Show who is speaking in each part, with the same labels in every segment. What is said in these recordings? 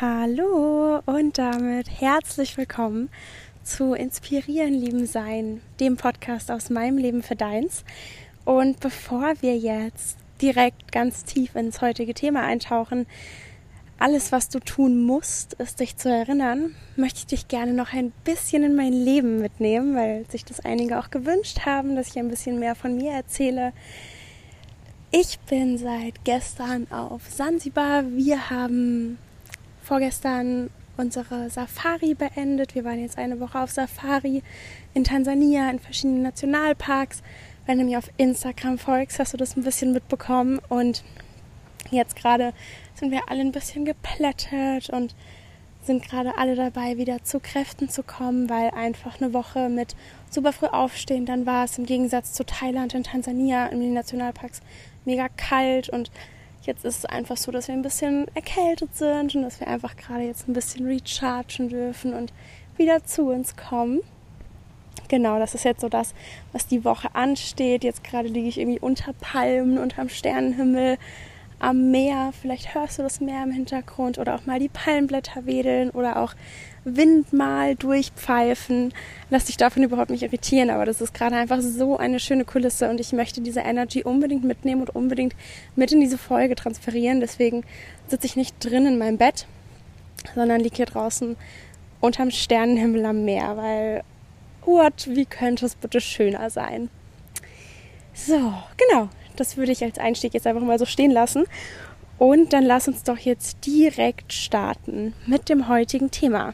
Speaker 1: Hallo und damit herzlich willkommen zu Inspirieren, Lieben Sein, dem Podcast aus meinem Leben für deins. Und bevor wir jetzt direkt ganz tief ins heutige Thema eintauchen, alles, was du tun musst, ist dich zu erinnern, möchte ich dich gerne noch ein bisschen in mein Leben mitnehmen, weil sich das einige auch gewünscht haben, dass ich ein bisschen mehr von mir erzähle. Ich bin seit gestern auf Sansibar. Wir haben vorgestern unsere Safari beendet. Wir waren jetzt eine Woche auf Safari in Tansania, in verschiedenen Nationalparks. Wenn du mir auf Instagram folgst, hast du das ein bisschen mitbekommen. Und jetzt gerade sind wir alle ein bisschen geplättet und sind gerade alle dabei, wieder zu Kräften zu kommen, weil einfach eine Woche mit super früh aufstehen, dann war es im Gegensatz zu Thailand und Tansania in den Nationalparks mega kalt und Jetzt ist es einfach so, dass wir ein bisschen erkältet sind und dass wir einfach gerade jetzt ein bisschen rechargen dürfen und wieder zu uns kommen. Genau, das ist jetzt so das, was die Woche ansteht. Jetzt gerade liege ich irgendwie unter Palmen, unterm Sternenhimmel, am Meer. Vielleicht hörst du das Meer im Hintergrund oder auch mal die Palmblätter wedeln oder auch Wind mal durchpfeifen. Lass dich davon überhaupt nicht irritieren, aber das ist gerade einfach so eine schöne Kulisse und ich möchte diese Energy unbedingt mitnehmen und unbedingt mit in diese Folge transferieren. Deswegen sitze ich nicht drin in meinem Bett, sondern liege hier draußen unterm Sternenhimmel am Meer, weil what, wie könnte es bitte schöner sein? So, genau das würde ich als Einstieg jetzt einfach mal so stehen lassen. Und dann lass uns doch jetzt direkt starten mit dem heutigen Thema.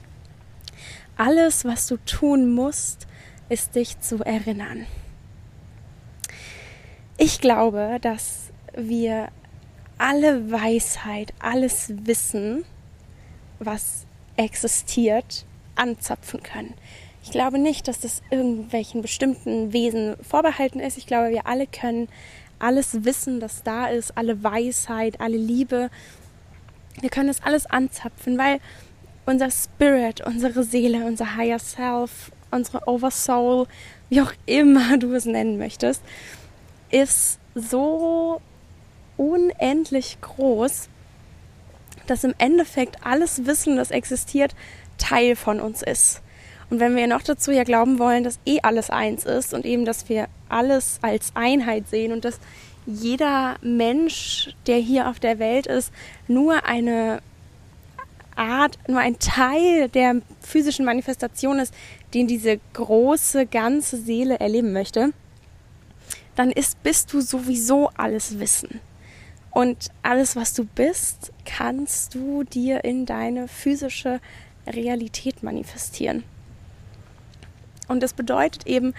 Speaker 1: Alles, was du tun musst, ist dich zu erinnern. Ich glaube, dass wir alle Weisheit, alles Wissen, was existiert, anzapfen können. Ich glaube nicht, dass das irgendwelchen bestimmten Wesen vorbehalten ist. Ich glaube, wir alle können alles Wissen, das da ist, alle Weisheit, alle Liebe. Wir können das alles anzapfen, weil unser Spirit, unsere Seele, unser Higher Self, unsere Oversoul, wie auch immer du es nennen möchtest, ist so unendlich groß, dass im Endeffekt alles Wissen, das existiert, Teil von uns ist. Und wenn wir noch dazu ja glauben wollen, dass eh alles eins ist und eben, dass wir alles als Einheit sehen und dass jeder Mensch, der hier auf der Welt ist, nur eine Art, nur ein Teil der physischen Manifestation ist, den diese große, ganze Seele erleben möchte, dann ist, bist du sowieso alles Wissen. Und alles, was du bist, kannst du dir in deine physische Realität manifestieren. Und das bedeutet eben,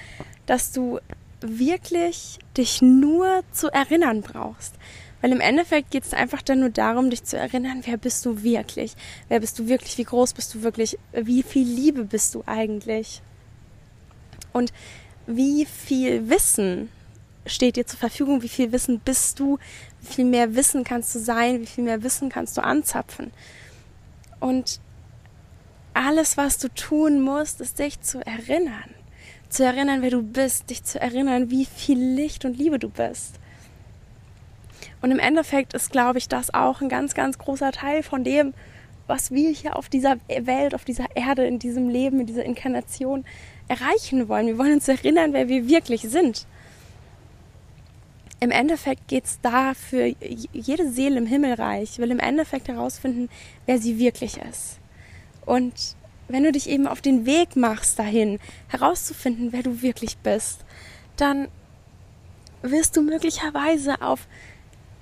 Speaker 1: dass du wirklich dich nur zu erinnern brauchst. Weil im Endeffekt geht es einfach dann nur darum, dich zu erinnern, wer bist du wirklich? Wer bist du wirklich? Wie groß bist du wirklich? Wie viel Liebe bist du eigentlich? Und wie viel Wissen steht dir zur Verfügung? Wie viel Wissen bist du? Wie viel mehr Wissen kannst du sein? Wie viel mehr Wissen kannst du anzapfen? Und alles, was du tun musst, ist dich zu erinnern. Zu erinnern, wer du bist, dich zu erinnern, wie viel Licht und Liebe du bist. Und im Endeffekt ist, glaube ich, das auch ein ganz, ganz großer Teil von dem, was wir hier auf dieser Welt, auf dieser Erde, in diesem Leben, in dieser Inkarnation erreichen wollen. Wir wollen uns erinnern, wer wir wirklich sind. Im Endeffekt geht es da für jede Seele im Himmelreich, will im Endeffekt herausfinden, wer sie wirklich ist. Und wenn du dich eben auf den Weg machst dahin, herauszufinden, wer du wirklich bist, dann wirst du möglicherweise auf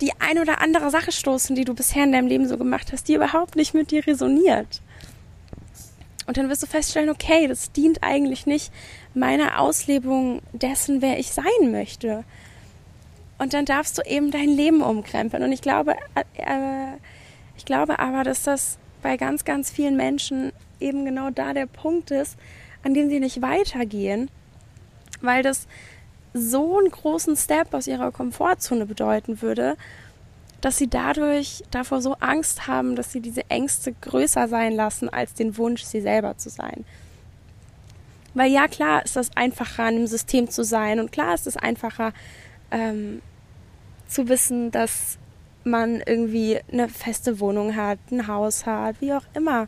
Speaker 1: die ein oder andere Sache stoßen, die du bisher in deinem Leben so gemacht hast, die überhaupt nicht mit dir resoniert. Und dann wirst du feststellen, okay, das dient eigentlich nicht meiner Auslebung dessen, wer ich sein möchte. Und dann darfst du eben dein Leben umkrempeln. Und ich glaube, äh, ich glaube aber, dass das bei ganz, ganz vielen Menschen eben genau da der Punkt ist, an dem sie nicht weitergehen, weil das so einen großen Step aus ihrer Komfortzone bedeuten würde, dass sie dadurch davor so Angst haben, dass sie diese Ängste größer sein lassen als den Wunsch, sie selber zu sein. Weil ja, klar ist das einfacher, in einem System zu sein und klar ist es einfacher ähm, zu wissen, dass man irgendwie eine feste Wohnung hat, ein Haus hat, wie auch immer.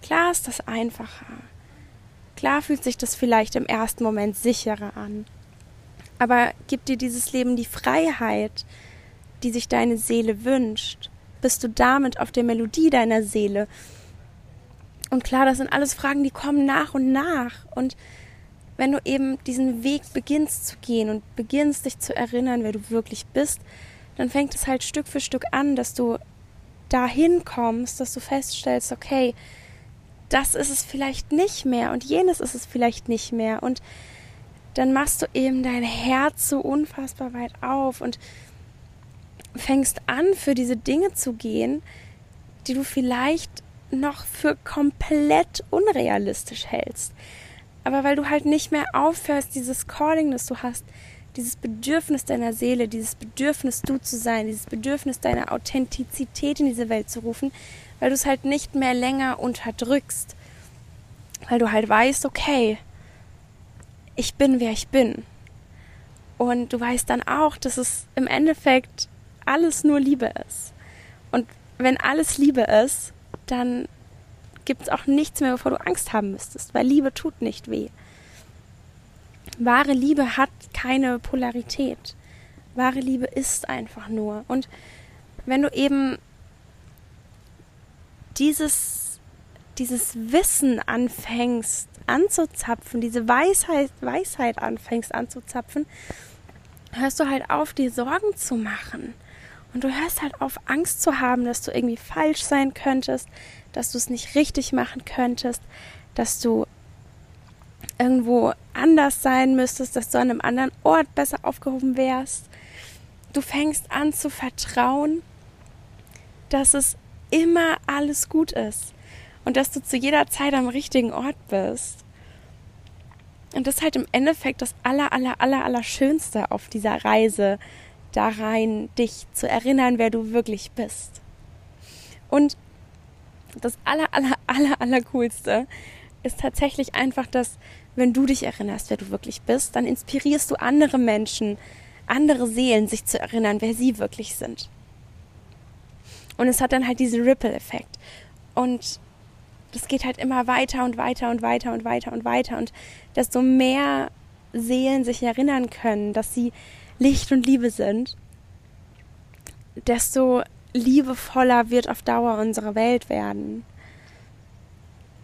Speaker 1: Klar ist das einfacher. Klar fühlt sich das vielleicht im ersten Moment sicherer an. Aber gibt dir dieses Leben die Freiheit, die sich deine Seele wünscht? Bist du damit auf der Melodie deiner Seele? Und klar, das sind alles Fragen, die kommen nach und nach. Und wenn du eben diesen Weg beginnst zu gehen und beginnst dich zu erinnern, wer du wirklich bist, dann fängt es halt Stück für Stück an, dass du dahin kommst, dass du feststellst, okay, das ist es vielleicht nicht mehr und jenes ist es vielleicht nicht mehr und dann machst du eben dein Herz so unfassbar weit auf und fängst an, für diese Dinge zu gehen, die du vielleicht noch für komplett unrealistisch hältst. Aber weil du halt nicht mehr aufhörst, dieses Calling, das du hast, dieses Bedürfnis deiner Seele, dieses Bedürfnis du zu sein, dieses Bedürfnis deiner Authentizität in diese Welt zu rufen, weil du es halt nicht mehr länger unterdrückst. Weil du halt weißt, okay, ich bin, wer ich bin. Und du weißt dann auch, dass es im Endeffekt alles nur Liebe ist. Und wenn alles Liebe ist, dann gibt es auch nichts mehr, wovor du Angst haben müsstest, weil Liebe tut nicht weh. Wahre Liebe hat keine Polarität. Wahre Liebe ist einfach nur. Und wenn du eben dieses, dieses Wissen anfängst anzuzapfen, diese Weisheit, Weisheit anfängst anzuzapfen, hörst du halt auf, dir Sorgen zu machen. Und du hörst halt auf, Angst zu haben, dass du irgendwie falsch sein könntest, dass du es nicht richtig machen könntest, dass du irgendwo anders sein müsstest, dass du an einem anderen Ort besser aufgehoben wärst. Du fängst an zu vertrauen, dass es immer alles gut ist und dass du zu jeder Zeit am richtigen Ort bist. Und das ist halt im Endeffekt das aller, aller, aller, aller Schönste auf dieser Reise, da rein dich zu erinnern, wer du wirklich bist. Und das aller, aller, aller, aller coolste ist tatsächlich einfach, dass wenn du dich erinnerst, wer du wirklich bist, dann inspirierst du andere Menschen, andere Seelen, sich zu erinnern, wer sie wirklich sind. Und es hat dann halt diesen Ripple-Effekt. Und das geht halt immer weiter und weiter und weiter und weiter und weiter. Und desto mehr Seelen sich erinnern können, dass sie Licht und Liebe sind, desto liebevoller wird auf Dauer unsere Welt werden.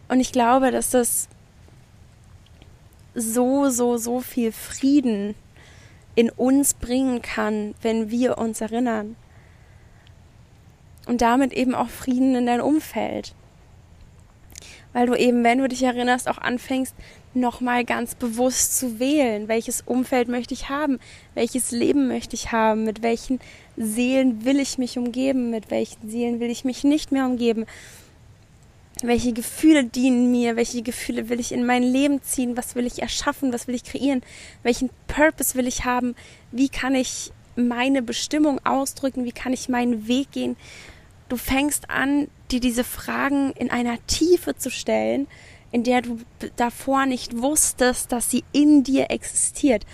Speaker 1: Und ich glaube, dass das so, so, so viel Frieden in uns bringen kann, wenn wir uns erinnern. Und damit eben auch Frieden in dein Umfeld. Weil du eben, wenn du dich erinnerst, auch anfängst, nochmal ganz bewusst zu wählen, welches Umfeld möchte ich haben, welches Leben möchte ich haben, mit welchen Seelen will ich mich umgeben, mit welchen Seelen will ich mich nicht mehr umgeben welche Gefühle dienen mir, welche Gefühle will ich in mein Leben ziehen, was will ich erschaffen, was will ich kreieren, welchen Purpose will ich haben, wie kann ich meine Bestimmung ausdrücken, wie kann ich meinen Weg gehen. Du fängst an, dir diese Fragen in einer Tiefe zu stellen, in der du davor nicht wusstest, dass sie in dir existiert.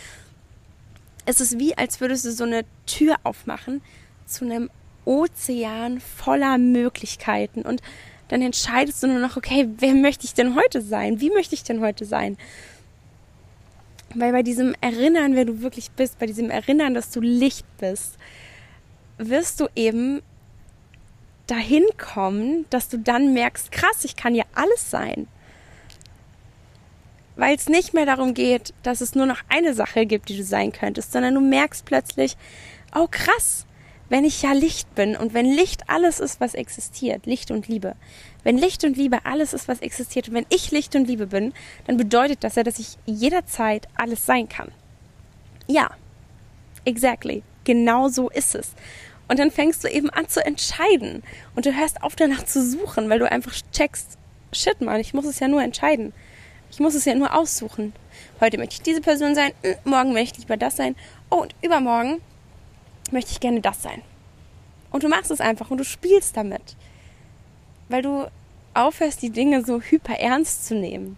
Speaker 1: Es ist wie, als würdest du so eine Tür aufmachen zu einem Ozean voller Möglichkeiten. Und dann entscheidest du nur noch, okay, wer möchte ich denn heute sein? Wie möchte ich denn heute sein? Weil bei diesem Erinnern, wer du wirklich bist, bei diesem Erinnern, dass du Licht bist, wirst du eben dahin kommen, dass du dann merkst, krass, ich kann ja alles sein. Weil es nicht mehr darum geht, dass es nur noch eine Sache gibt, die du sein könntest, sondern du merkst plötzlich, oh krass, wenn ich ja Licht bin und wenn Licht alles ist, was existiert, Licht und Liebe, wenn Licht und Liebe alles ist, was existiert und wenn ich Licht und Liebe bin, dann bedeutet das ja, dass ich jederzeit alles sein kann. Ja, exactly. Genau so ist es. Und dann fängst du eben an zu entscheiden und du hörst auf danach zu suchen, weil du einfach checkst, shit man, ich muss es ja nur entscheiden. Ich muss es ja nur aussuchen. Heute möchte ich diese Person sein, morgen möchte ich lieber das sein. Oh, und übermorgen möchte ich gerne das sein. Und du machst es einfach und du spielst damit. Weil du aufhörst, die Dinge so hyper ernst zu nehmen.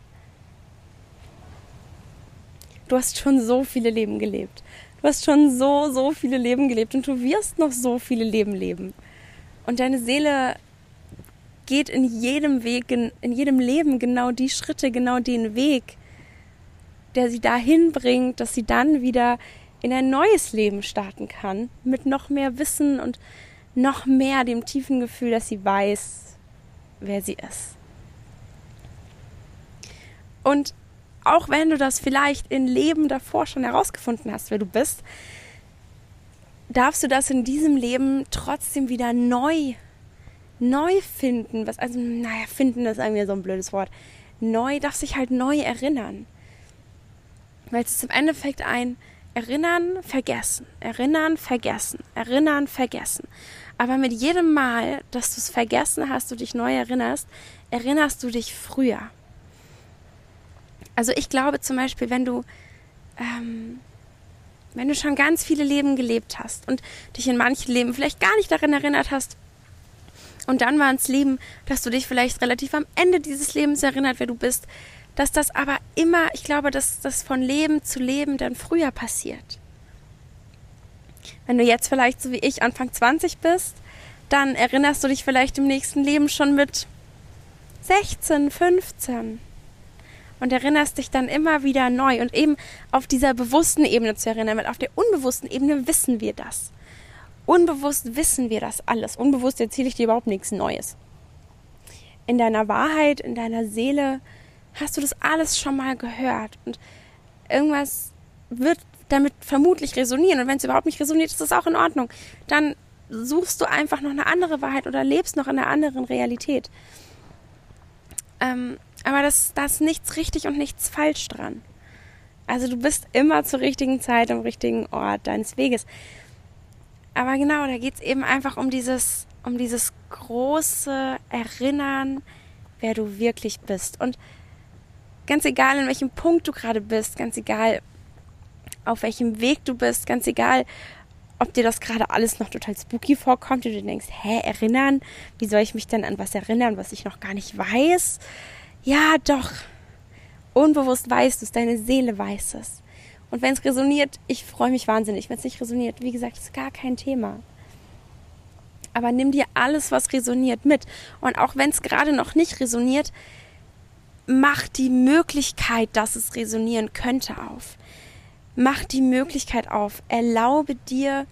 Speaker 1: Du hast schon so viele Leben gelebt. Du hast schon so, so viele Leben gelebt und du wirst noch so viele Leben leben. Und deine Seele geht in jedem Weg, in, in jedem Leben genau die Schritte, genau den Weg, der sie dahin bringt, dass sie dann wieder in ein neues Leben starten kann, mit noch mehr Wissen und noch mehr dem tiefen Gefühl, dass sie weiß, wer sie ist. Und auch wenn du das vielleicht in Leben davor schon herausgefunden hast, wer du bist, darfst du das in diesem Leben trotzdem wieder neu, neu finden. Was, also, naja, finden ist irgendwie so ein blödes Wort. Neu, darf sich halt neu erinnern. Weil es ist im Endeffekt ein Erinnern, Vergessen, Erinnern, Vergessen, Erinnern, Vergessen. Aber mit jedem Mal, dass du es vergessen hast, du dich neu erinnerst, erinnerst du dich früher. Also ich glaube zum Beispiel, wenn du, ähm, wenn du schon ganz viele Leben gelebt hast und dich in manchen Leben vielleicht gar nicht daran erinnert hast, und dann war ins Leben, dass du dich vielleicht relativ am Ende dieses Lebens erinnert, wer du bist, dass das aber immer, ich glaube, dass das von Leben zu Leben dann früher passiert. Wenn du jetzt vielleicht so wie ich Anfang 20 bist, dann erinnerst du dich vielleicht im nächsten Leben schon mit 16, 15 und erinnerst dich dann immer wieder neu und eben auf dieser bewussten Ebene zu erinnern, weil auf der unbewussten Ebene wissen wir das. Unbewusst wissen wir das alles. Unbewusst erzähle ich dir überhaupt nichts Neues. In deiner Wahrheit, in deiner Seele hast du das alles schon mal gehört und irgendwas wird damit vermutlich resonieren. Und wenn es überhaupt nicht resoniert, ist das auch in Ordnung. Dann suchst du einfach noch eine andere Wahrheit oder lebst noch in einer anderen Realität. Ähm, aber das, da ist nichts richtig und nichts falsch dran. Also du bist immer zur richtigen Zeit am richtigen Ort deines Weges. Aber genau, da geht es eben einfach um dieses, um dieses große Erinnern, wer du wirklich bist. Und ganz egal, in welchem Punkt du gerade bist, ganz egal, auf welchem Weg du bist, ganz egal, ob dir das gerade alles noch total spooky vorkommt und du denkst, hä, erinnern? Wie soll ich mich denn an was erinnern, was ich noch gar nicht weiß? Ja, doch. Unbewusst weißt du es, deine Seele weiß es. Und wenn es resoniert, ich freue mich wahnsinnig. Wenn es nicht resoniert, wie gesagt, ist gar kein Thema. Aber nimm dir alles, was resoniert, mit. Und auch wenn es gerade noch nicht resoniert, mach die Möglichkeit, dass es resonieren könnte, auf. Mach die Möglichkeit auf. Erlaube dir,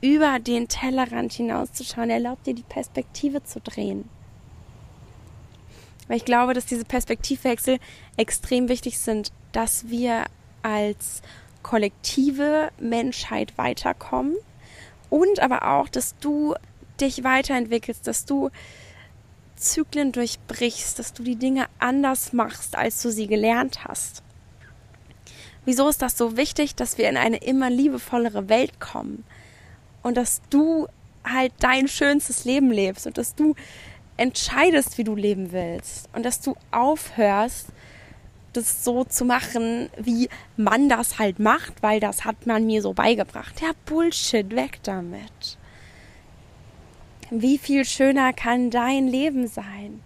Speaker 1: über den Tellerrand hinauszuschauen. Erlaube dir, die Perspektive zu drehen. Weil ich glaube, dass diese Perspektivwechsel extrem wichtig sind, dass wir als kollektive Menschheit weiterkommen und aber auch, dass du dich weiterentwickelst, dass du Zyklen durchbrichst, dass du die Dinge anders machst, als du sie gelernt hast. Wieso ist das so wichtig, dass wir in eine immer liebevollere Welt kommen und dass du halt dein schönstes Leben lebst und dass du entscheidest, wie du leben willst und dass du aufhörst, das so zu machen, wie man das halt macht, weil das hat man mir so beigebracht. Ja, Bullshit, weg damit. Wie viel schöner kann dein Leben sein?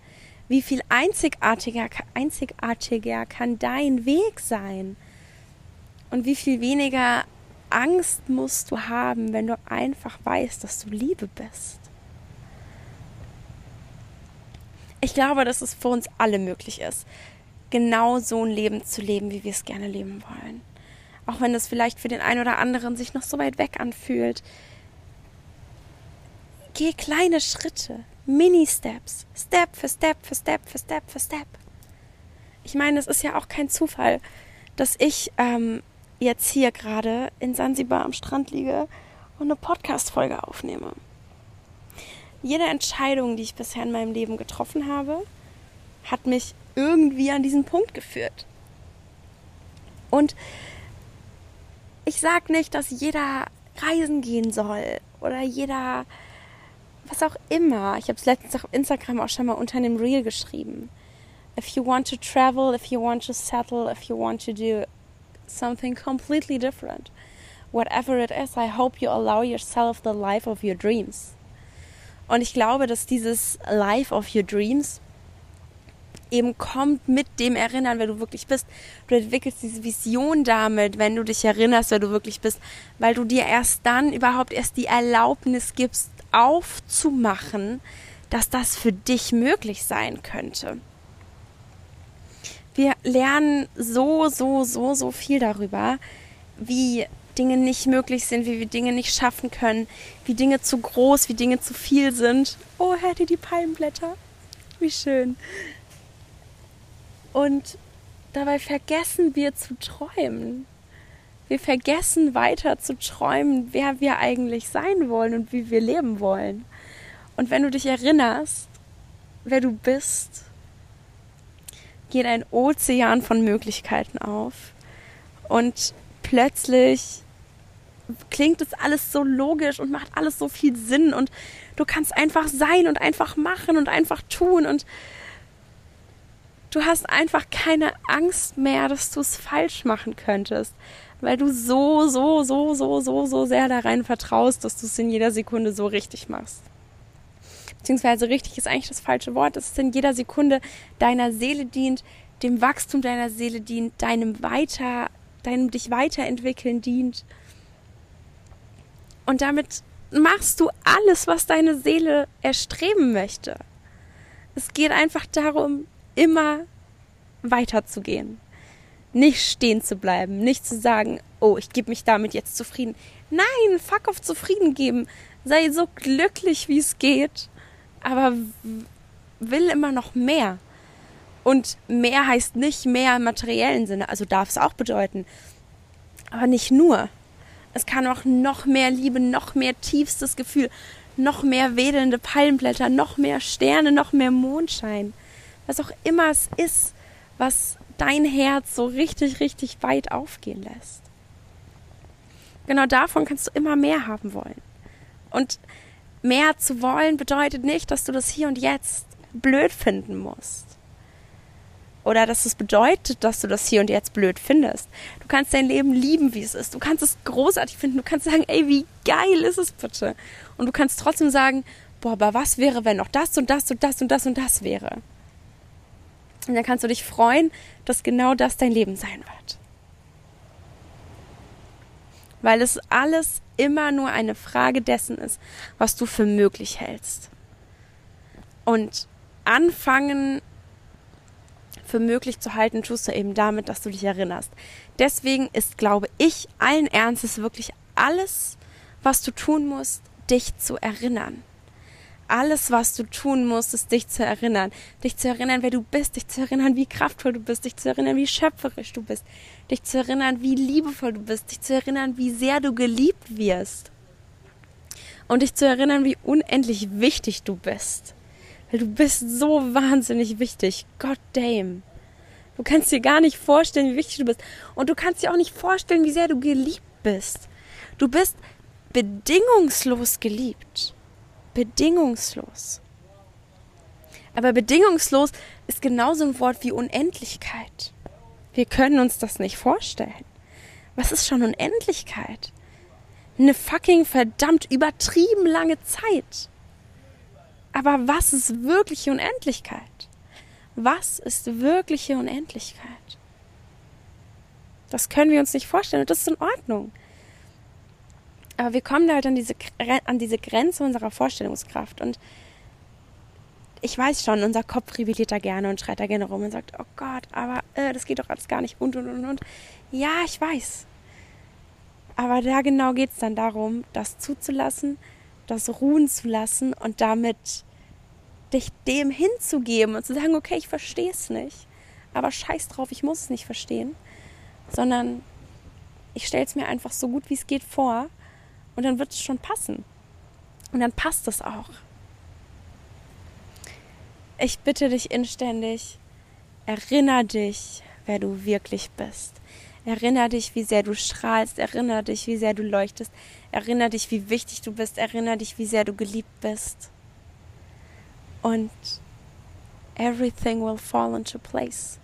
Speaker 1: Wie viel einzigartiger, einzigartiger kann dein Weg sein? Und wie viel weniger Angst musst du haben, wenn du einfach weißt, dass du Liebe bist? Ich glaube, dass es für uns alle möglich ist, genau so ein Leben zu leben, wie wir es gerne leben wollen. Auch wenn es vielleicht für den einen oder anderen sich noch so weit weg anfühlt, Geh kleine Schritte, Mini-Steps, Step für Step für Step für Step für Step. Ich meine, es ist ja auch kein Zufall, dass ich ähm, jetzt hier gerade in Sansibar am Strand liege und eine Podcast-Folge aufnehme. Jede Entscheidung, die ich bisher in meinem Leben getroffen habe, hat mich irgendwie an diesen Punkt geführt. Und ich sage nicht, dass jeder reisen gehen soll oder jeder was auch immer. Ich habe es letztens auf Instagram auch schon mal unter einem Reel geschrieben. If you want to travel, if you want to settle, if you want to do something completely different, whatever it is, I hope you allow yourself the life of your dreams. Und ich glaube, dass dieses Life of your dreams eben kommt mit dem Erinnern, wer du wirklich bist. Du entwickelst diese Vision damit, wenn du dich erinnerst, wer du wirklich bist, weil du dir erst dann überhaupt erst die Erlaubnis gibst, aufzumachen, dass das für dich möglich sein könnte. Wir lernen so, so, so, so viel darüber, wie Dinge nicht möglich sind, wie wir Dinge nicht schaffen können, wie Dinge zu groß, wie Dinge zu viel sind. Oh, ihr die Palmblätter? Wie schön. Und dabei vergessen wir zu träumen. Wir vergessen weiter zu träumen, wer wir eigentlich sein wollen und wie wir leben wollen. Und wenn du dich erinnerst, wer du bist, geht ein Ozean von Möglichkeiten auf. Und plötzlich klingt es alles so logisch und macht alles so viel Sinn und du kannst einfach sein und einfach machen und einfach tun und du hast einfach keine Angst mehr, dass du es falsch machen könntest, weil du so, so, so, so, so, so sehr darein vertraust, dass du es in jeder Sekunde so richtig machst. Beziehungsweise richtig ist eigentlich das falsche Wort, dass es in jeder Sekunde deiner Seele dient, dem Wachstum deiner Seele dient, deinem weiter, deinem dich weiterentwickeln dient. Und damit machst du alles, was deine Seele erstreben möchte. Es geht einfach darum, immer weiterzugehen. Nicht stehen zu bleiben, nicht zu sagen, oh, ich gebe mich damit jetzt zufrieden. Nein, fuck auf zufrieden geben. Sei so glücklich, wie es geht, aber will immer noch mehr. Und mehr heißt nicht mehr im materiellen Sinne, also darf es auch bedeuten. Aber nicht nur. Es kann auch noch mehr Liebe, noch mehr tiefstes Gefühl, noch mehr wedelnde Palmblätter, noch mehr Sterne, noch mehr Mondschein. Was auch immer es ist, was dein Herz so richtig, richtig weit aufgehen lässt. Genau davon kannst du immer mehr haben wollen. Und mehr zu wollen bedeutet nicht, dass du das hier und jetzt blöd finden musst oder dass es bedeutet, dass du das hier und jetzt blöd findest. Du kannst dein Leben lieben, wie es ist. Du kannst es großartig finden. Du kannst sagen, ey, wie geil ist es bitte? Und du kannst trotzdem sagen, boah, aber was wäre, wenn noch das und das und das und das und das wäre? Und dann kannst du dich freuen, dass genau das dein Leben sein wird. Weil es alles immer nur eine Frage dessen ist, was du für möglich hältst. Und anfangen für möglich zu halten, tust du eben damit, dass du dich erinnerst. Deswegen ist, glaube ich, allen Ernstes wirklich alles, was du tun musst, dich zu erinnern. Alles, was du tun musst, ist dich zu erinnern. Dich zu erinnern, wer du bist, dich zu erinnern, wie kraftvoll du bist, dich zu erinnern, wie schöpferisch du bist, dich zu erinnern, wie liebevoll du bist, dich zu erinnern, wie sehr du geliebt wirst. Und dich zu erinnern, wie unendlich wichtig du bist. Weil du bist so wahnsinnig wichtig. God damn. Du kannst dir gar nicht vorstellen, wie wichtig du bist. Und du kannst dir auch nicht vorstellen, wie sehr du geliebt bist. Du bist bedingungslos geliebt. Bedingungslos. Aber bedingungslos ist genauso ein Wort wie Unendlichkeit. Wir können uns das nicht vorstellen. Was ist schon Unendlichkeit? Eine fucking verdammt übertrieben lange Zeit. Aber was ist wirkliche Unendlichkeit? Was ist wirkliche Unendlichkeit? Das können wir uns nicht vorstellen und das ist in Ordnung. Aber wir kommen halt an diese, an diese Grenze unserer Vorstellungskraft und ich weiß schon, unser Kopf rebelliert da gerne und schreit da gerne rum und sagt, oh Gott, aber äh, das geht doch alles gar nicht und und und und. Ja, ich weiß. Aber da genau geht es dann darum, das zuzulassen, das ruhen zu lassen und damit dich dem hinzugeben und zu sagen, okay, ich verstehe es nicht, aber scheiß drauf, ich muss es nicht verstehen, sondern ich stelle es mir einfach so gut wie es geht vor und dann wird es schon passen. Und dann passt es auch. Ich bitte dich inständig, erinner dich, wer du wirklich bist. Erinner dich, wie sehr du strahlst. Erinner dich, wie sehr du leuchtest. Erinner dich, wie wichtig du bist. Erinner dich, wie sehr du geliebt bist und everything will fall into place.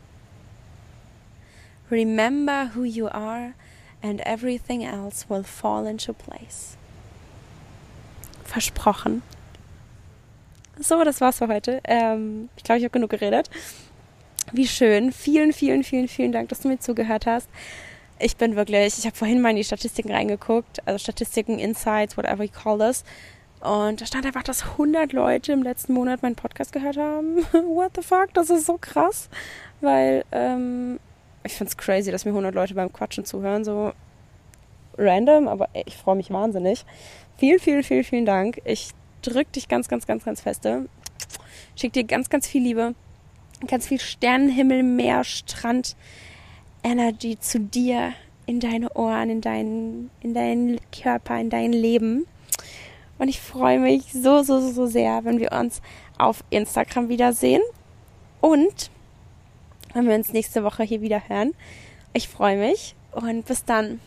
Speaker 1: Remember who you are and everything else will fall into place. Versprochen. So, das war's für heute. Ähm, ich glaube, ich habe genug geredet. Wie schön. Vielen, vielen, vielen, vielen Dank, dass du mir zugehört hast. Ich bin wirklich, ich habe vorhin mal in die Statistiken reingeguckt, also Statistiken, Insights, whatever you call this. Und da stand einfach, dass 100 Leute im letzten Monat meinen Podcast gehört haben. What the fuck? Das ist so krass. Weil ähm, ich finde es crazy, dass mir 100 Leute beim Quatschen zuhören. So random, aber ich freue mich wahnsinnig. Vielen, vielen, vielen, vielen Dank. Ich drücke dich ganz, ganz, ganz, ganz feste. Schick dir ganz, ganz viel Liebe. Ganz viel Sternenhimmel, Meer, Strand, Energy zu dir, in deine Ohren, in deinen, in deinen Körper, in dein Leben. Und ich freue mich so, so, so sehr, wenn wir uns auf Instagram wiedersehen. Und wenn wir uns nächste Woche hier wieder hören. Ich freue mich und bis dann.